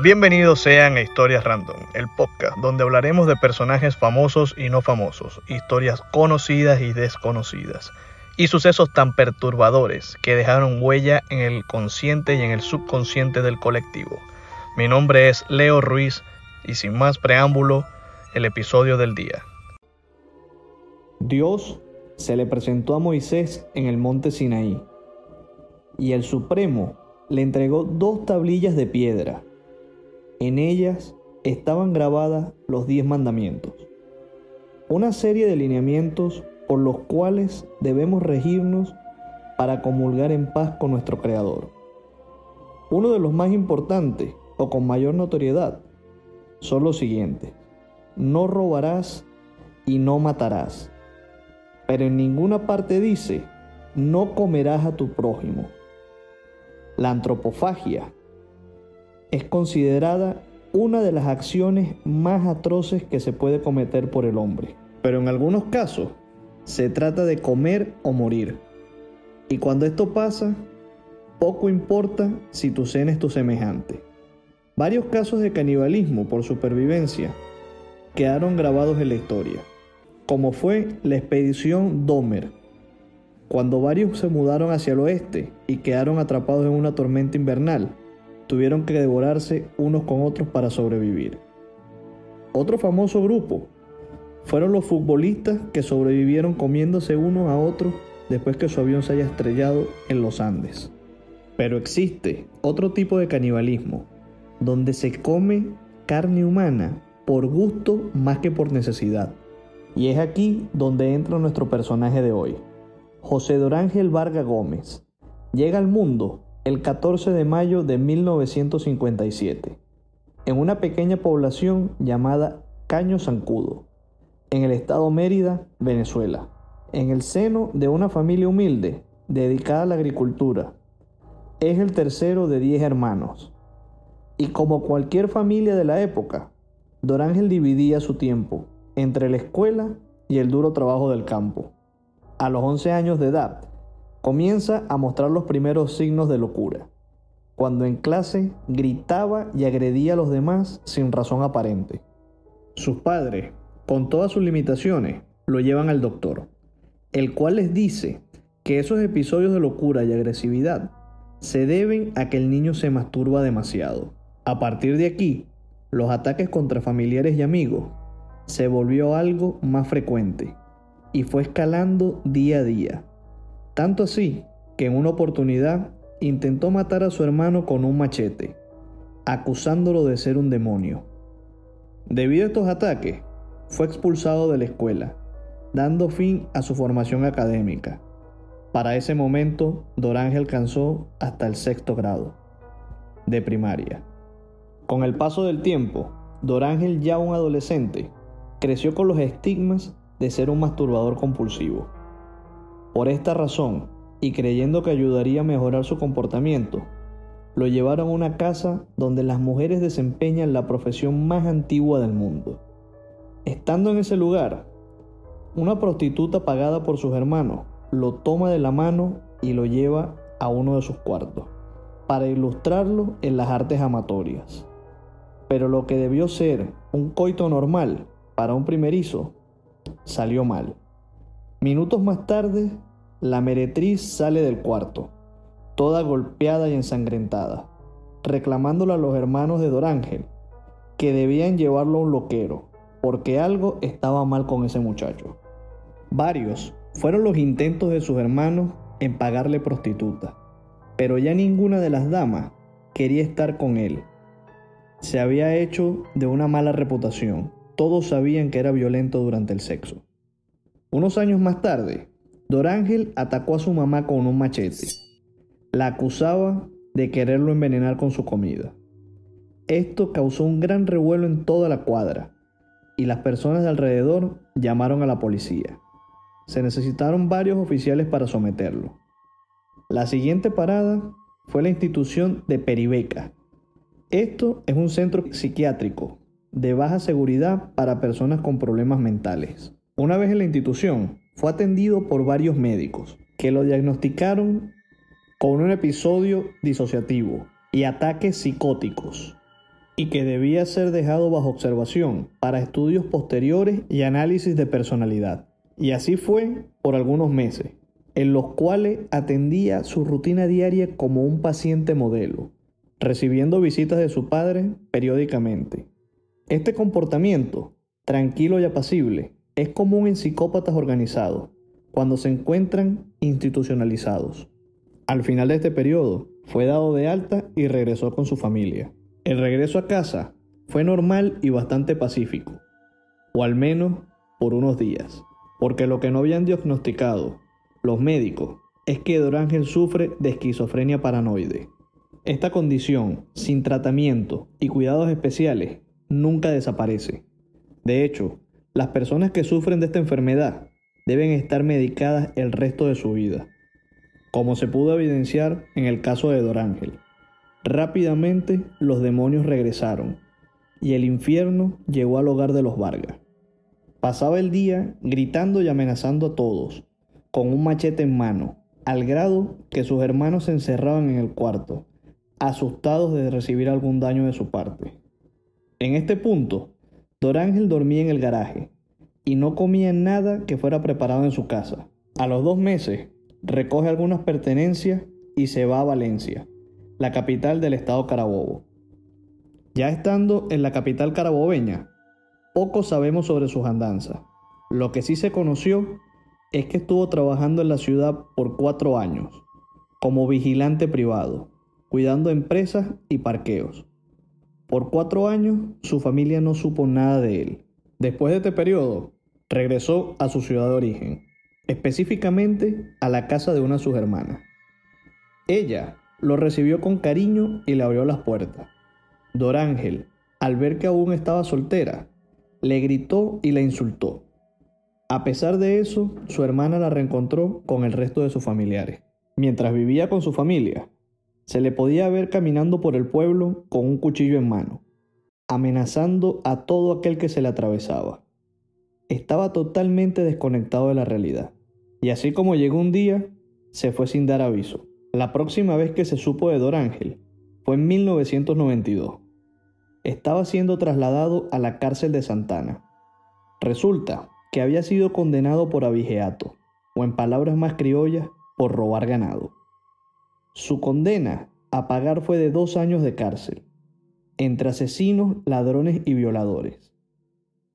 Bienvenidos sean a Historias Random, el podcast donde hablaremos de personajes famosos y no famosos, historias conocidas y desconocidas, y sucesos tan perturbadores que dejaron huella en el consciente y en el subconsciente del colectivo. Mi nombre es Leo Ruiz y sin más preámbulo, el episodio del día. Dios se le presentó a Moisés en el monte Sinaí y el Supremo le entregó dos tablillas de piedra. En ellas estaban grabadas los diez mandamientos, una serie de lineamientos por los cuales debemos regirnos para comulgar en paz con nuestro Creador. Uno de los más importantes o con mayor notoriedad son los siguientes. No robarás y no matarás. Pero en ninguna parte dice, no comerás a tu prójimo. La antropofagia es considerada una de las acciones más atroces que se puede cometer por el hombre. Pero en algunos casos se trata de comer o morir. Y cuando esto pasa, poco importa si tu cena es tu semejante. Varios casos de canibalismo por supervivencia quedaron grabados en la historia, como fue la expedición Domer, cuando varios se mudaron hacia el oeste y quedaron atrapados en una tormenta invernal, tuvieron que devorarse unos con otros para sobrevivir. Otro famoso grupo fueron los futbolistas que sobrevivieron comiéndose unos a otros después que su avión se haya estrellado en los Andes. Pero existe otro tipo de canibalismo, donde se come carne humana por gusto más que por necesidad. Y es aquí donde entra nuestro personaje de hoy. José Dorángel Varga Gómez llega al mundo el 14 de mayo de 1957 en una pequeña población llamada Caño Zancudo, en el estado Mérida, Venezuela, en el seno de una familia humilde dedicada a la agricultura. Es el tercero de 10 hermanos. Y como cualquier familia de la época, Dorángel dividía su tiempo entre la escuela y el duro trabajo del campo. A los 11 años de edad, comienza a mostrar los primeros signos de locura, cuando en clase gritaba y agredía a los demás sin razón aparente. Sus padres, con todas sus limitaciones, lo llevan al doctor, el cual les dice que esos episodios de locura y agresividad se deben a que el niño se masturba demasiado. A partir de aquí, los ataques contra familiares y amigos se volvió algo más frecuente y fue escalando día a día. Tanto así que en una oportunidad intentó matar a su hermano con un machete, acusándolo de ser un demonio. Debido a estos ataques, fue expulsado de la escuela, dando fin a su formación académica. Para ese momento, Dorange alcanzó hasta el sexto grado de primaria. Con el paso del tiempo, Dorángel, ya un adolescente, creció con los estigmas de ser un masturbador compulsivo. Por esta razón, y creyendo que ayudaría a mejorar su comportamiento, lo llevaron a una casa donde las mujeres desempeñan la profesión más antigua del mundo. Estando en ese lugar, una prostituta pagada por sus hermanos lo toma de la mano y lo lleva a uno de sus cuartos, para ilustrarlo en las artes amatorias. Pero lo que debió ser un coito normal para un primerizo salió mal. Minutos más tarde, la meretriz sale del cuarto, toda golpeada y ensangrentada, reclamándole a los hermanos de Dorángel que debían llevarlo a un loquero, porque algo estaba mal con ese muchacho. Varios fueron los intentos de sus hermanos en pagarle prostituta, pero ya ninguna de las damas quería estar con él. Se había hecho de una mala reputación. Todos sabían que era violento durante el sexo. Unos años más tarde, Dorángel atacó a su mamá con un machete. La acusaba de quererlo envenenar con su comida. Esto causó un gran revuelo en toda la cuadra, y las personas de alrededor llamaron a la policía. Se necesitaron varios oficiales para someterlo. La siguiente parada fue la institución de Peribeca. Esto es un centro psiquiátrico de baja seguridad para personas con problemas mentales. Una vez en la institución, fue atendido por varios médicos que lo diagnosticaron con un episodio disociativo y ataques psicóticos y que debía ser dejado bajo observación para estudios posteriores y análisis de personalidad. Y así fue por algunos meses, en los cuales atendía su rutina diaria como un paciente modelo, recibiendo visitas de su padre periódicamente. Este comportamiento, tranquilo y apacible, es común en psicópatas organizados, cuando se encuentran institucionalizados. Al final de este periodo, fue dado de alta y regresó con su familia. El regreso a casa fue normal y bastante pacífico, o al menos por unos días, porque lo que no habían diagnosticado los médicos es que Dorángel sufre de esquizofrenia paranoide. Esta condición, sin tratamiento y cuidados especiales, nunca desaparece. De hecho, las personas que sufren de esta enfermedad deben estar medicadas el resto de su vida, como se pudo evidenciar en el caso de Dorángel. Rápidamente los demonios regresaron y el infierno llegó al hogar de los Vargas. Pasaba el día gritando y amenazando a todos, con un machete en mano, al grado que sus hermanos se encerraban en el cuarto, asustados de recibir algún daño de su parte. En este punto, Dorángel dormía en el garaje y no comía nada que fuera preparado en su casa. A los dos meses, recoge algunas pertenencias y se va a Valencia, la capital del estado Carabobo. Ya estando en la capital carabobeña, poco sabemos sobre sus andanzas. Lo que sí se conoció es que estuvo trabajando en la ciudad por cuatro años, como vigilante privado, cuidando empresas y parqueos. Por cuatro años su familia no supo nada de él. Después de este periodo, regresó a su ciudad de origen, específicamente a la casa de una de sus hermanas. Ella lo recibió con cariño y le abrió las puertas. Dorángel, al ver que aún estaba soltera, le gritó y la insultó. A pesar de eso, su hermana la reencontró con el resto de sus familiares. Mientras vivía con su familia, se le podía ver caminando por el pueblo con un cuchillo en mano, amenazando a todo aquel que se le atravesaba. Estaba totalmente desconectado de la realidad, y así como llegó un día, se fue sin dar aviso. La próxima vez que se supo de Dorángel fue en 1992. Estaba siendo trasladado a la cárcel de Santana. Resulta que había sido condenado por abigeato, o en palabras más criollas, por robar ganado. Su condena a pagar fue de dos años de cárcel, entre asesinos, ladrones y violadores.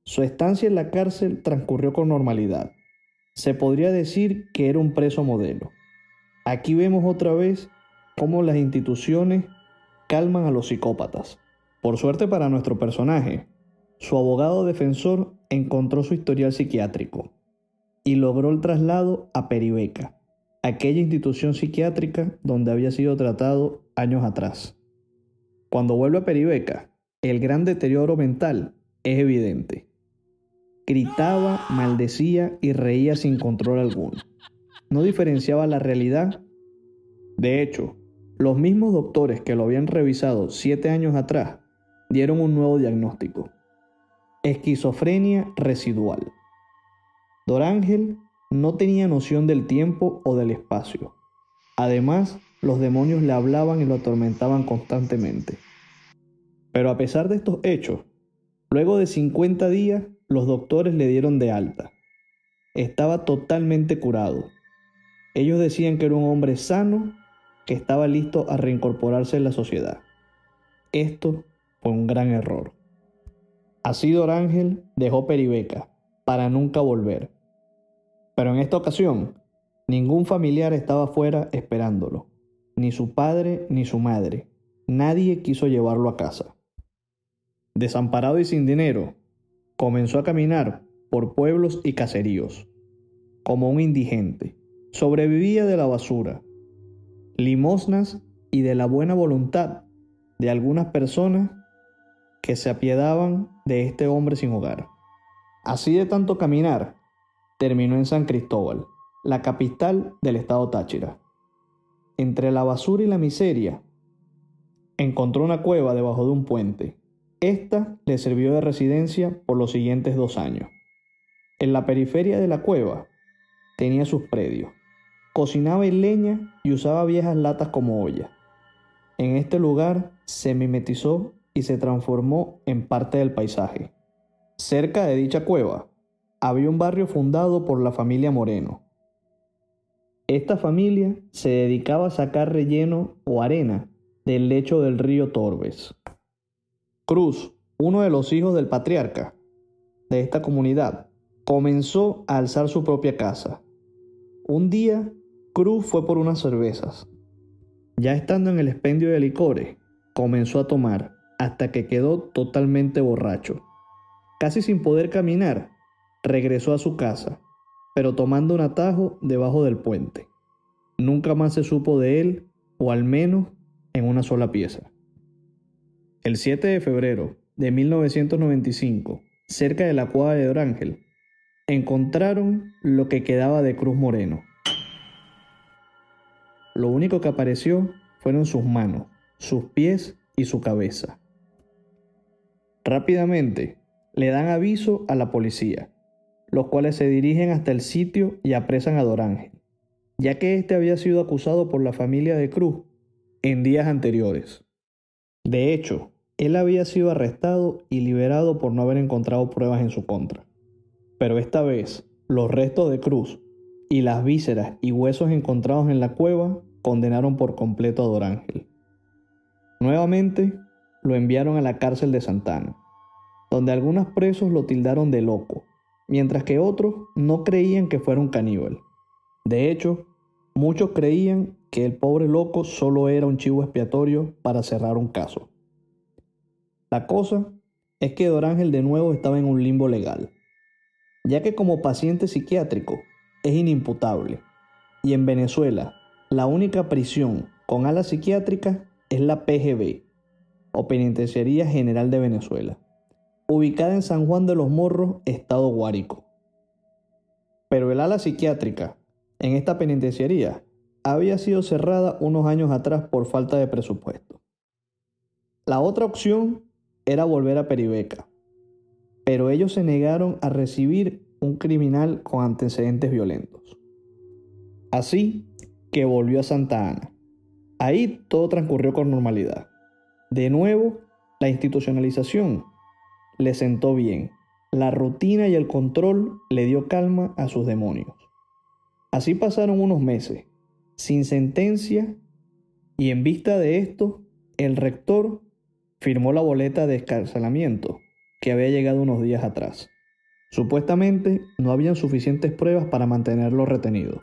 Su estancia en la cárcel transcurrió con normalidad. Se podría decir que era un preso modelo. Aquí vemos otra vez cómo las instituciones calman a los psicópatas. Por suerte para nuestro personaje, su abogado defensor encontró su historial psiquiátrico y logró el traslado a Peribeca, aquella institución psiquiátrica donde había sido tratado años atrás. Cuando vuelve a Peribeca, el gran deterioro mental es evidente. Gritaba, maldecía y reía sin control alguno. No diferenciaba la realidad. De hecho, los mismos doctores que lo habían revisado siete años atrás dieron un nuevo diagnóstico. Esquizofrenia residual. Dorángel no tenía noción del tiempo o del espacio. Además, los demonios le hablaban y lo atormentaban constantemente. Pero a pesar de estos hechos, luego de 50 días, los doctores le dieron de alta. Estaba totalmente curado. Ellos decían que era un hombre sano que estaba listo a reincorporarse en la sociedad. Esto fue un gran error. Así Dorángel dejó Peribeca para nunca volver. Pero en esta ocasión, ningún familiar estaba fuera esperándolo, ni su padre ni su madre. Nadie quiso llevarlo a casa. Desamparado y sin dinero, comenzó a caminar por pueblos y caseríos, como un indigente. Sobrevivía de la basura, limosnas y de la buena voluntad de algunas personas que se apiadaban de este hombre sin hogar. Así de tanto caminar, terminó en San Cristóbal, la capital del estado Táchira. Entre la basura y la miseria, encontró una cueva debajo de un puente. Esta le sirvió de residencia por los siguientes dos años. En la periferia de la cueva tenía sus predios. Cocinaba en leña y usaba viejas latas como olla. En este lugar se mimetizó y se transformó en parte del paisaje. Cerca de dicha cueva había un barrio fundado por la familia Moreno. Esta familia se dedicaba a sacar relleno o arena del lecho del río Torbes. Cruz, uno de los hijos del patriarca de esta comunidad, comenzó a alzar su propia casa. Un día, Cruz fue por unas cervezas. Ya estando en el expendio de licores, comenzó a tomar hasta que quedó totalmente borracho. Casi sin poder caminar, regresó a su casa, pero tomando un atajo debajo del puente. Nunca más se supo de él, o al menos en una sola pieza. El 7 de febrero de 1995, cerca de la cueva de Orángel, encontraron lo que quedaba de Cruz Moreno. Lo único que apareció fueron sus manos, sus pies y su cabeza. Rápidamente le dan aviso a la policía, los cuales se dirigen hasta el sitio y apresan a Dorángel, ya que éste había sido acusado por la familia de Cruz en días anteriores. De hecho, él había sido arrestado y liberado por no haber encontrado pruebas en su contra. Pero esta vez, los restos de Cruz y las vísceras y huesos encontrados en la cueva condenaron por completo a Dorángel. Nuevamente, lo enviaron a la cárcel de Santana, donde algunos presos lo tildaron de loco, mientras que otros no creían que fuera un caníbal. De hecho, muchos creían que el pobre loco solo era un chivo expiatorio para cerrar un caso. La cosa es que Dorángel de nuevo estaba en un limbo legal, ya que como paciente psiquiátrico es inimputable, y en Venezuela la única prisión con ala psiquiátrica es la PGB, o Penitenciaría General de Venezuela, ubicada en San Juan de los Morros, Estado Guárico. Pero el ala psiquiátrica en esta penitenciaría había sido cerrada unos años atrás por falta de presupuesto. La otra opción era volver a Peribeca, pero ellos se negaron a recibir un criminal con antecedentes violentos. Así que volvió a Santa Ana. Ahí todo transcurrió con normalidad. De nuevo, la institucionalización le sentó bien. La rutina y el control le dio calma a sus demonios. Así pasaron unos meses, sin sentencia, y en vista de esto, el rector firmó la boleta de escarcelamiento que había llegado unos días atrás. Supuestamente no habían suficientes pruebas para mantenerlo retenido.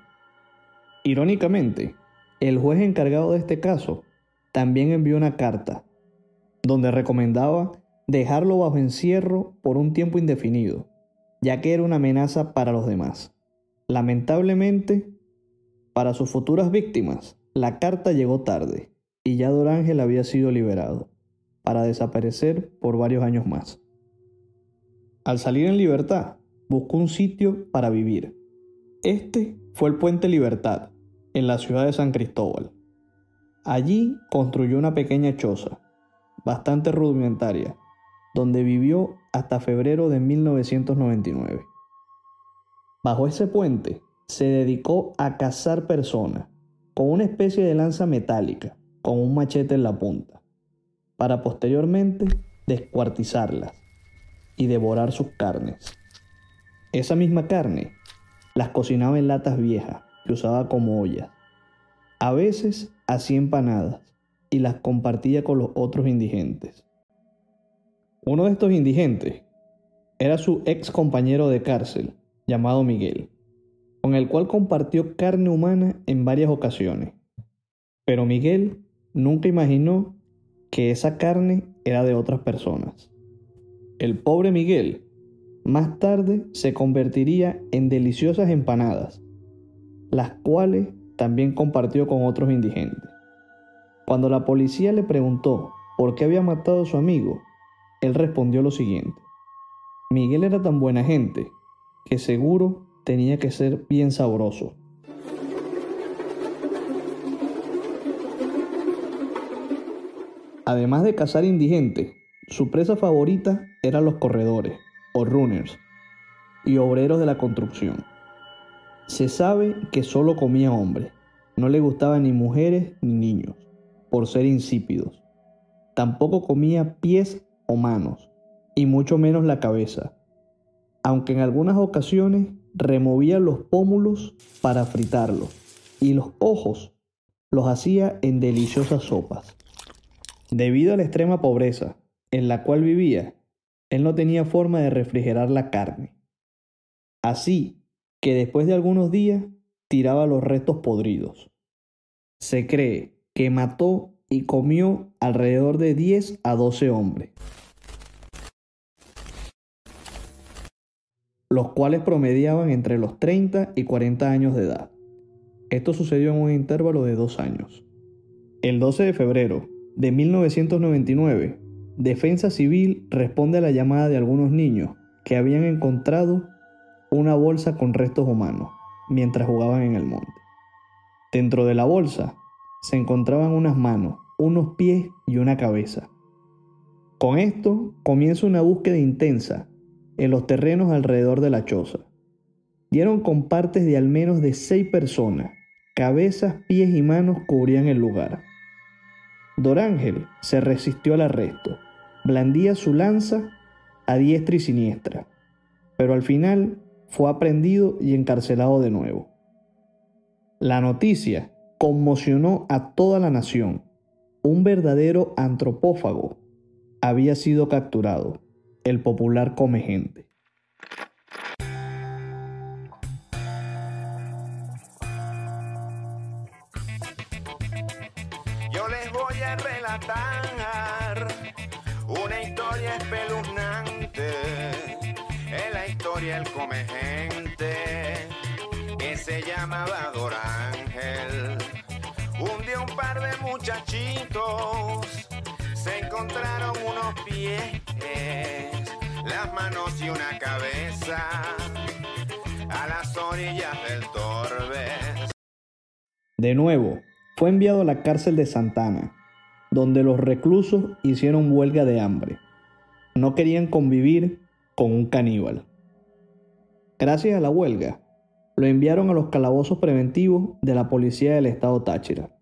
Irónicamente, el juez encargado de este caso también envió una carta donde recomendaba dejarlo bajo encierro por un tiempo indefinido, ya que era una amenaza para los demás. Lamentablemente, para sus futuras víctimas, la carta llegó tarde y ya Dorángel había sido liberado, para desaparecer por varios años más. Al salir en libertad, buscó un sitio para vivir. Este fue el Puente Libertad, en la ciudad de San Cristóbal. Allí construyó una pequeña choza, bastante rudimentaria, donde vivió hasta febrero de 1999. Bajo ese puente se dedicó a cazar personas con una especie de lanza metálica con un machete en la punta, para posteriormente descuartizarlas y devorar sus carnes. Esa misma carne las cocinaba en latas viejas que usaba como olla. A veces hacía empanadas y las compartía con los otros indigentes. Uno de estos indigentes era su ex compañero de cárcel, llamado Miguel, con el cual compartió carne humana en varias ocasiones. Pero Miguel nunca imaginó que esa carne era de otras personas. El pobre Miguel más tarde se convertiría en deliciosas empanadas, las cuales también compartió con otros indigentes. Cuando la policía le preguntó por qué había matado a su amigo, él respondió lo siguiente. Miguel era tan buena gente que seguro tenía que ser bien sabroso. Además de cazar indigentes, su presa favorita eran los corredores, o runners, y obreros de la construcción. Se sabe que solo comía hombres, no le gustaban ni mujeres ni niños, por ser insípidos. Tampoco comía pies o manos, y mucho menos la cabeza, aunque en algunas ocasiones removía los pómulos para fritarlos, y los ojos los hacía en deliciosas sopas. Debido a la extrema pobreza en la cual vivía, él no tenía forma de refrigerar la carne. Así que después de algunos días tiraba los restos podridos. Se cree que mató y comió alrededor de 10 a 12 hombres, los cuales promediaban entre los 30 y 40 años de edad. Esto sucedió en un intervalo de dos años. El 12 de febrero de 1999, Defensa Civil responde a la llamada de algunos niños que habían encontrado una bolsa con restos humanos mientras jugaban en el monte. Dentro de la bolsa se encontraban unas manos, unos pies y una cabeza. Con esto comienza una búsqueda intensa en los terrenos alrededor de la choza. Dieron con partes de al menos de seis personas, cabezas, pies y manos cubrían el lugar. Dorángel se resistió al arresto, blandía su lanza a diestra y siniestra, pero al final fue aprendido y encarcelado de nuevo. La noticia conmocionó a toda la nación. Un verdadero antropófago había sido capturado. El popular come gente. Yo les voy a relatar una historia espeluznante. Es la historia del come gente que se llamaba Dorángel. Un día un par de muchachitos se encontraron unos pies, las manos y una cabeza a las orillas del Torbes. De nuevo, fue enviado a la cárcel de Santana, donde los reclusos hicieron huelga de hambre. No querían convivir con un caníbal. Gracias a la huelga, lo enviaron a los calabozos preventivos de la policía del estado Táchira,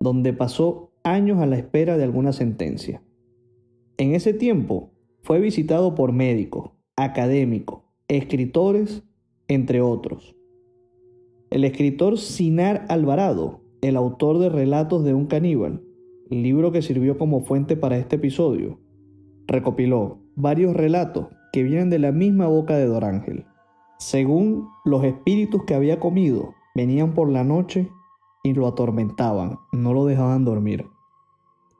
donde pasó años a la espera de alguna sentencia. En ese tiempo fue visitado por médicos, académicos, escritores, entre otros. El escritor Sinar Alvarado, el autor de Relatos de un caníbal, libro que sirvió como fuente para este episodio, recopiló varios relatos que vienen de la misma boca de Dorángel. Según los espíritus que había comido, venían por la noche y lo atormentaban, no lo dejaban dormir.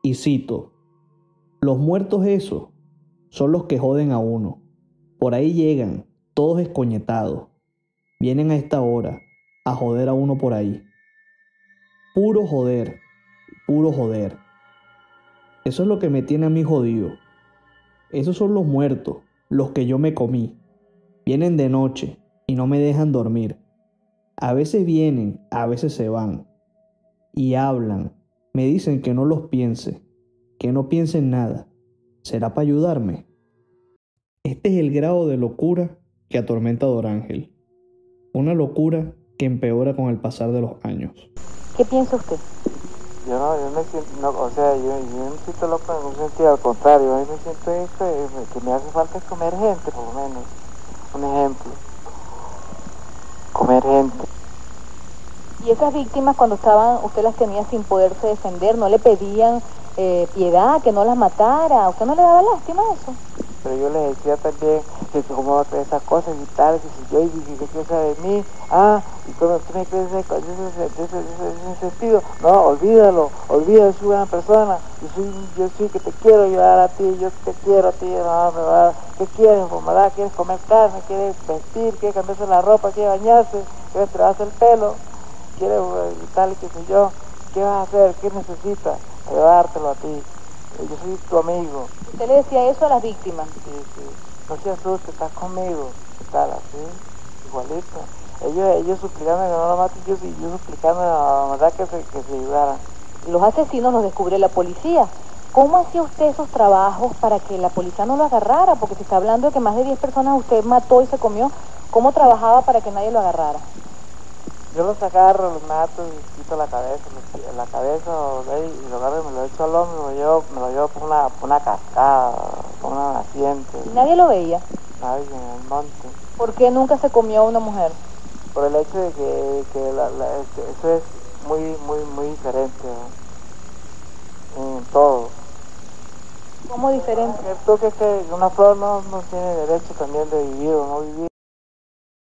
Y cito, los muertos esos son los que joden a uno. Por ahí llegan, todos escoñetados. Vienen a esta hora a joder a uno por ahí. Puro joder, puro joder. Eso es lo que me tiene a mí jodido. Esos son los muertos, los que yo me comí. Vienen de noche y no me dejan dormir. A veces vienen, a veces se van. Y hablan. Me dicen que no los piense, que no piense en nada. ¿Será para ayudarme? Este es el grado de locura que atormenta a Dorángel. Una locura que empeora con el pasar de los años. ¿Qué piensa usted? Yo no, yo me siento, no, o sea, yo, yo me siento loco en un sentido, al contrario, a mí me siento esto, que me hace falta es comer gente, por lo menos. Un ejemplo. Comer gente. ¿Y esas víctimas cuando estaban, usted las tenía sin poderse defender, no le pedían eh, piedad, que no las matara? ¿Usted no le daba lástima a eso? Pero yo les decía también que creer esas cosas y tal, que si yo y que piensa de mí, ah, y cómo tú me crees de ese, sentido, no, olvídalo, olvídalo, soy una persona, yo soy, yo sí que te quiero ayudar a ti, yo te quiero a ti, no, va, ¿qué quieres. ¿Quieres comer carne? ¿Quieres vestir? ¿Quieres cambiarse la ropa? ¿Quieres bañarse? ¿Quieres traerse el pelo? ¿Quieres tal y qué sé yo? ¿Qué vas a hacer? ¿Qué necesitas? Ayudártelo a ti yo soy tu amigo. ¿Usted le decía eso a las víctimas? Sí, sí. no se asuste, estás conmigo, ¿qué tal? Así, igualito. Ellos, ellos suplicando que no lo maten, yo, yo suplicando a la verdad que se, que se ayudaran. Los asesinos los descubre la policía. ¿Cómo hacía usted esos trabajos para que la policía no lo agarrara? Porque se está hablando de que más de 10 personas usted mató y se comió. ¿Cómo trabajaba para que nadie lo agarrara? Yo los agarro, los mato y quito la cabeza, la cabeza y lo agarro y me lo echo al hombro, me lo llevo, me lo llevo por una, por una cascada, por una naciente. ¿Y nadie lo veía? Nadie en el monte. ¿Por qué nunca se comió a una mujer? Por el hecho de que, que la- la- este, eso es muy, muy, muy diferente ¿no? en todo. ¿Cómo diferente? Tú que, que una flor no, no tiene derecho también de vivir o no vivir.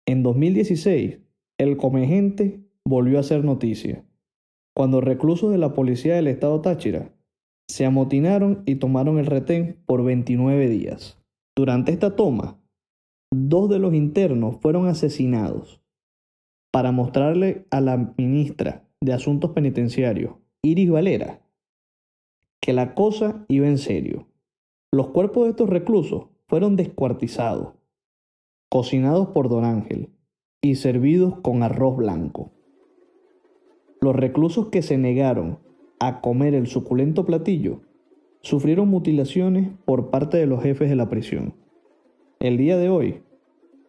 En 2016, el comegente volvió a ser noticia, cuando reclusos de la policía del estado Táchira se amotinaron y tomaron el retén por 29 días. Durante esta toma, dos de los internos fueron asesinados para mostrarle a la ministra de Asuntos Penitenciarios, Iris Valera, que la cosa iba en serio. Los cuerpos de estos reclusos fueron descuartizados, cocinados por Don Ángel y servidos con arroz blanco. Los reclusos que se negaron a comer el suculento platillo sufrieron mutilaciones por parte de los jefes de la prisión. El día de hoy,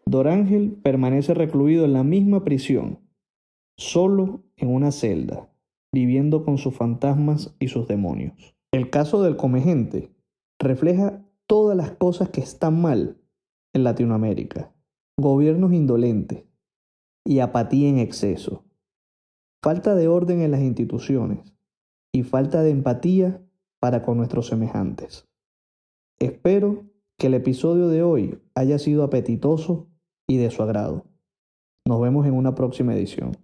Don Ángel permanece recluido en la misma prisión, solo en una celda, viviendo con sus fantasmas y sus demonios. El caso del comegente refleja todas las cosas que están mal en Latinoamérica. Gobiernos indolentes y apatía en exceso. Falta de orden en las instituciones y falta de empatía para con nuestros semejantes. Espero que el episodio de hoy haya sido apetitoso y de su agrado. Nos vemos en una próxima edición.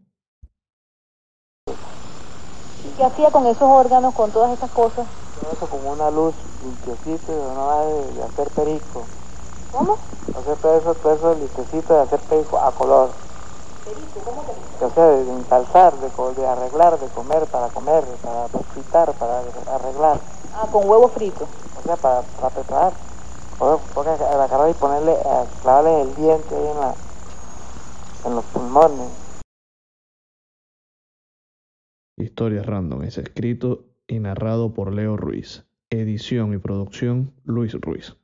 ¿Qué hacía con esos órganos, con todas esas cosas? Eso como una luz limpiecito, no va de, de hacer perico. ¿Cómo? Hacer todo eso, todo eso limpiecito de hacer perico a color. Perico, ¿cómo que O sea, de encalzar, de, arreglar, de comer, para comer, para fritar, para arreglar. Ah, con huevo frito. O sea, para, para preparar. O porque agarrar y ponerle, clavarle el diente ahí en, la, en los pulmones. Historias Random es escrito y narrado por Leo Ruiz. Edición y producción Luis Ruiz.